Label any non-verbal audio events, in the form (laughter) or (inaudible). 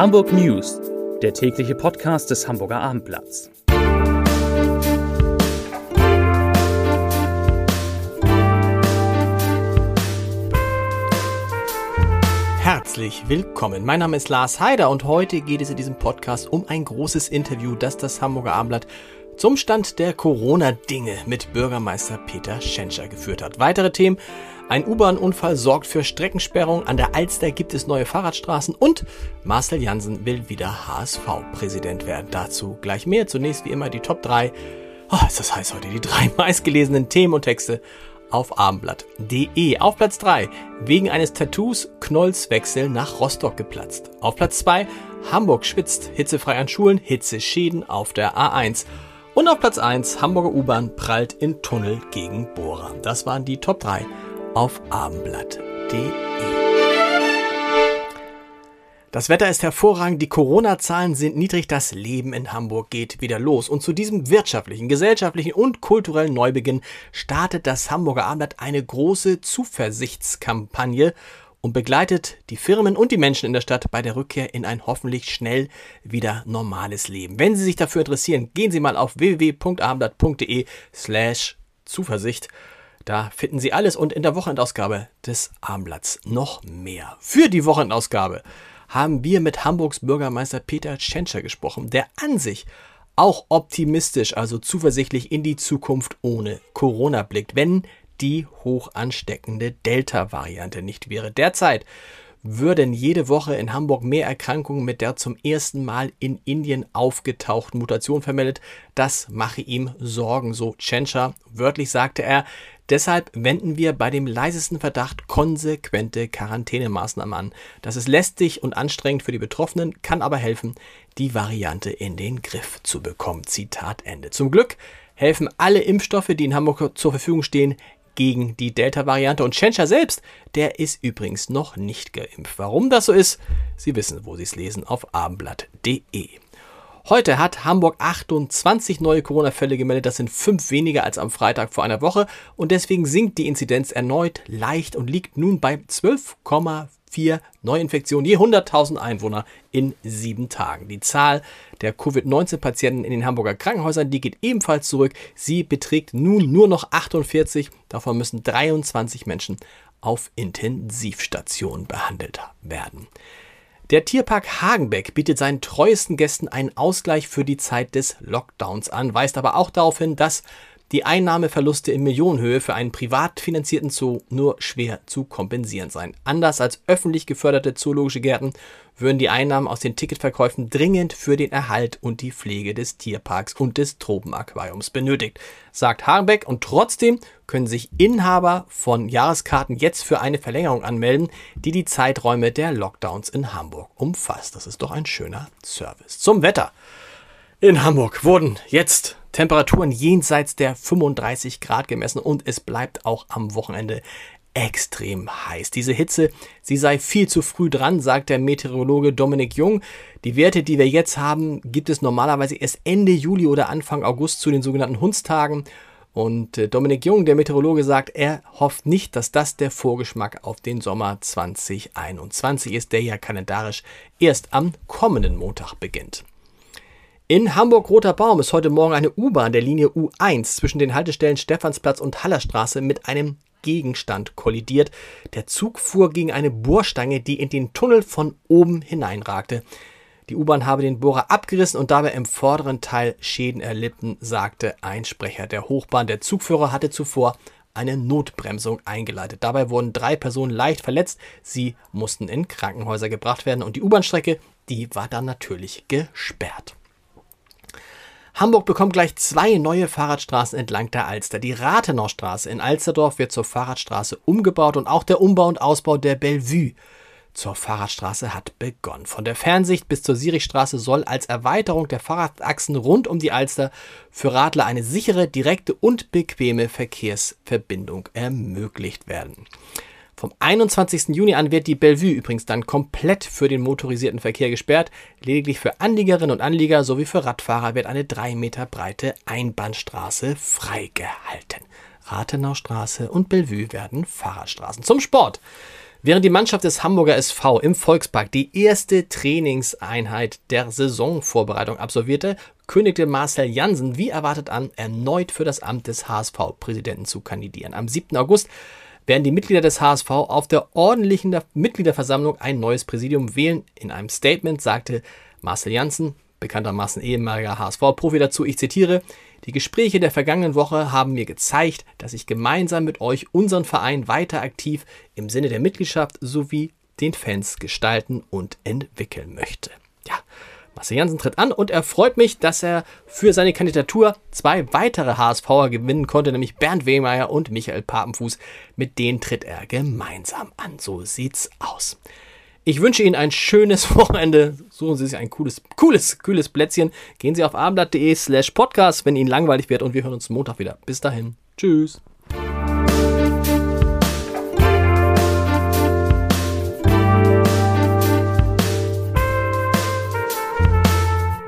Hamburg News, der tägliche Podcast des Hamburger Abendblatts. Herzlich willkommen. Mein Name ist Lars Heider und heute geht es in diesem Podcast um ein großes Interview, das das Hamburger Abendblatt zum Stand der Corona-Dinge mit Bürgermeister Peter Schenscher geführt hat. Weitere Themen ein U-Bahn-Unfall sorgt für Streckensperrung. An der Alster gibt es neue Fahrradstraßen und Marcel Jansen will wieder HSV-Präsident werden. Dazu gleich mehr. Zunächst wie immer die Top 3. Oh, ah, ist das heiß heute. Die drei (laughs) meistgelesenen Themen und Texte auf abendblatt.de. Auf Platz 3. Wegen eines Tattoos Knollswechsel nach Rostock geplatzt. Auf Platz 2. Hamburg schwitzt. Hitzefrei an Schulen. Hitzeschäden auf der A1. Und auf Platz 1. Hamburger U-Bahn prallt in Tunnel gegen Bohrer. Das waren die Top 3 auf abendblatt.de. Das Wetter ist hervorragend, die Corona-Zahlen sind niedrig, das Leben in Hamburg geht wieder los. Und zu diesem wirtschaftlichen, gesellschaftlichen und kulturellen Neubeginn startet das Hamburger Abendblatt eine große Zuversichtskampagne und begleitet die Firmen und die Menschen in der Stadt bei der Rückkehr in ein hoffentlich schnell wieder normales Leben. Wenn Sie sich dafür interessieren, gehen Sie mal auf www.abendblatt.de slash Zuversicht da finden Sie alles und in der Wochenendausgabe des Armblatts noch mehr. Für die Wochenendausgabe haben wir mit Hamburgs Bürgermeister Peter Tschentscher gesprochen, der an sich auch optimistisch, also zuversichtlich in die Zukunft ohne Corona blickt, wenn die hoch ansteckende Delta-Variante nicht wäre. Derzeit würden jede Woche in Hamburg mehr Erkrankungen mit der zum ersten Mal in Indien aufgetauchten Mutation vermeldet. Das mache ihm Sorgen, so Tschentscher. Wörtlich sagte er, Deshalb wenden wir bei dem leisesten Verdacht konsequente Quarantänemaßnahmen an. Das ist lästig und anstrengend für die Betroffenen, kann aber helfen, die Variante in den Griff zu bekommen. Zitat Ende. Zum Glück helfen alle Impfstoffe, die in Hamburg zur Verfügung stehen, gegen die Delta-Variante. Und Schenscher selbst, der ist übrigens noch nicht geimpft. Warum das so ist, Sie wissen, wo Sie es lesen, auf abendblatt.de. Heute hat Hamburg 28 neue Corona-Fälle gemeldet. Das sind fünf weniger als am Freitag vor einer Woche. Und deswegen sinkt die Inzidenz erneut leicht und liegt nun bei 12,4 Neuinfektionen je 100.000 Einwohner in sieben Tagen. Die Zahl der Covid-19-Patienten in den Hamburger Krankenhäusern, die geht ebenfalls zurück. Sie beträgt nun nur noch 48. Davon müssen 23 Menschen auf Intensivstationen behandelt werden. Der Tierpark Hagenbeck bietet seinen treuesten Gästen einen Ausgleich für die Zeit des Lockdowns an, weist aber auch darauf hin, dass die Einnahmeverluste in Millionenhöhe für einen privat finanzierten Zoo nur schwer zu kompensieren seien. Anders als öffentlich geförderte zoologische Gärten würden die Einnahmen aus den Ticketverkäufen dringend für den Erhalt und die Pflege des Tierparks und des Tropenaquariums benötigt, sagt Hagenbeck. Und trotzdem können sich Inhaber von Jahreskarten jetzt für eine Verlängerung anmelden, die die Zeiträume der Lockdowns in Hamburg umfasst. Das ist doch ein schöner Service. Zum Wetter. In Hamburg wurden jetzt Temperaturen jenseits der 35 Grad gemessen und es bleibt auch am Wochenende extrem heiß. Diese Hitze, sie sei viel zu früh dran, sagt der Meteorologe Dominik Jung. Die Werte, die wir jetzt haben, gibt es normalerweise erst Ende Juli oder Anfang August zu den sogenannten Hundstagen. Und äh, Dominik Jung, der Meteorologe, sagt, er hofft nicht, dass das der Vorgeschmack auf den Sommer 2021 ist, der ja kalendarisch erst am kommenden Montag beginnt. In Hamburg-Roter Baum ist heute Morgen eine U-Bahn der Linie U1 zwischen den Haltestellen Stephansplatz und Hallerstraße mit einem Gegenstand kollidiert. Der Zug fuhr gegen eine Bohrstange, die in den Tunnel von oben hineinragte. Die U-Bahn habe den Bohrer abgerissen und dabei im vorderen Teil Schäden erlitten, sagte ein Sprecher der Hochbahn. Der Zugführer hatte zuvor eine Notbremsung eingeleitet. Dabei wurden drei Personen leicht verletzt. Sie mussten in Krankenhäuser gebracht werden und die U-Bahn-Strecke, die war dann natürlich gesperrt. Hamburg bekommt gleich zwei neue Fahrradstraßen entlang der Alster. Die Rathenaustraße in Alsterdorf wird zur Fahrradstraße umgebaut und auch der Umbau und Ausbau der Bellevue zur Fahrradstraße hat begonnen. Von der Fernsicht bis zur Sierichstraße soll als Erweiterung der Fahrradachsen rund um die Alster für Radler eine sichere, direkte und bequeme Verkehrsverbindung ermöglicht werden. Vom 21. Juni an wird die Bellevue übrigens dann komplett für den motorisierten Verkehr gesperrt. Lediglich für Anliegerinnen und Anlieger sowie für Radfahrer wird eine drei Meter breite Einbahnstraße freigehalten. Rathenaustraße und Bellevue werden Fahrradstraßen. Zum Sport. Während die Mannschaft des Hamburger SV im Volkspark die erste Trainingseinheit der Saisonvorbereitung absolvierte, kündigte Marcel Jansen wie erwartet an, erneut für das Amt des HSV-Präsidenten zu kandidieren. Am 7. August werden die Mitglieder des HSV auf der ordentlichen Mitgliederversammlung ein neues Präsidium wählen. In einem Statement sagte Marcel Janssen, bekanntermaßen ehemaliger HSV-Profi dazu, ich zitiere, die Gespräche der vergangenen Woche haben mir gezeigt, dass ich gemeinsam mit euch unseren Verein weiter aktiv im Sinne der Mitgliedschaft sowie den Fans gestalten und entwickeln möchte. Marcel Janssen tritt an und er freut mich, dass er für seine Kandidatur zwei weitere HSVer gewinnen konnte, nämlich Bernd Wehmeier und Michael Papenfuß. Mit denen tritt er gemeinsam an. So sieht's aus. Ich wünsche Ihnen ein schönes (laughs) Wochenende. Suchen Sie sich ein cooles, cooles, kühles Plätzchen. Gehen Sie auf abendblatt.de slash podcast, wenn Ihnen langweilig wird und wir hören uns Montag wieder. Bis dahin. Tschüss.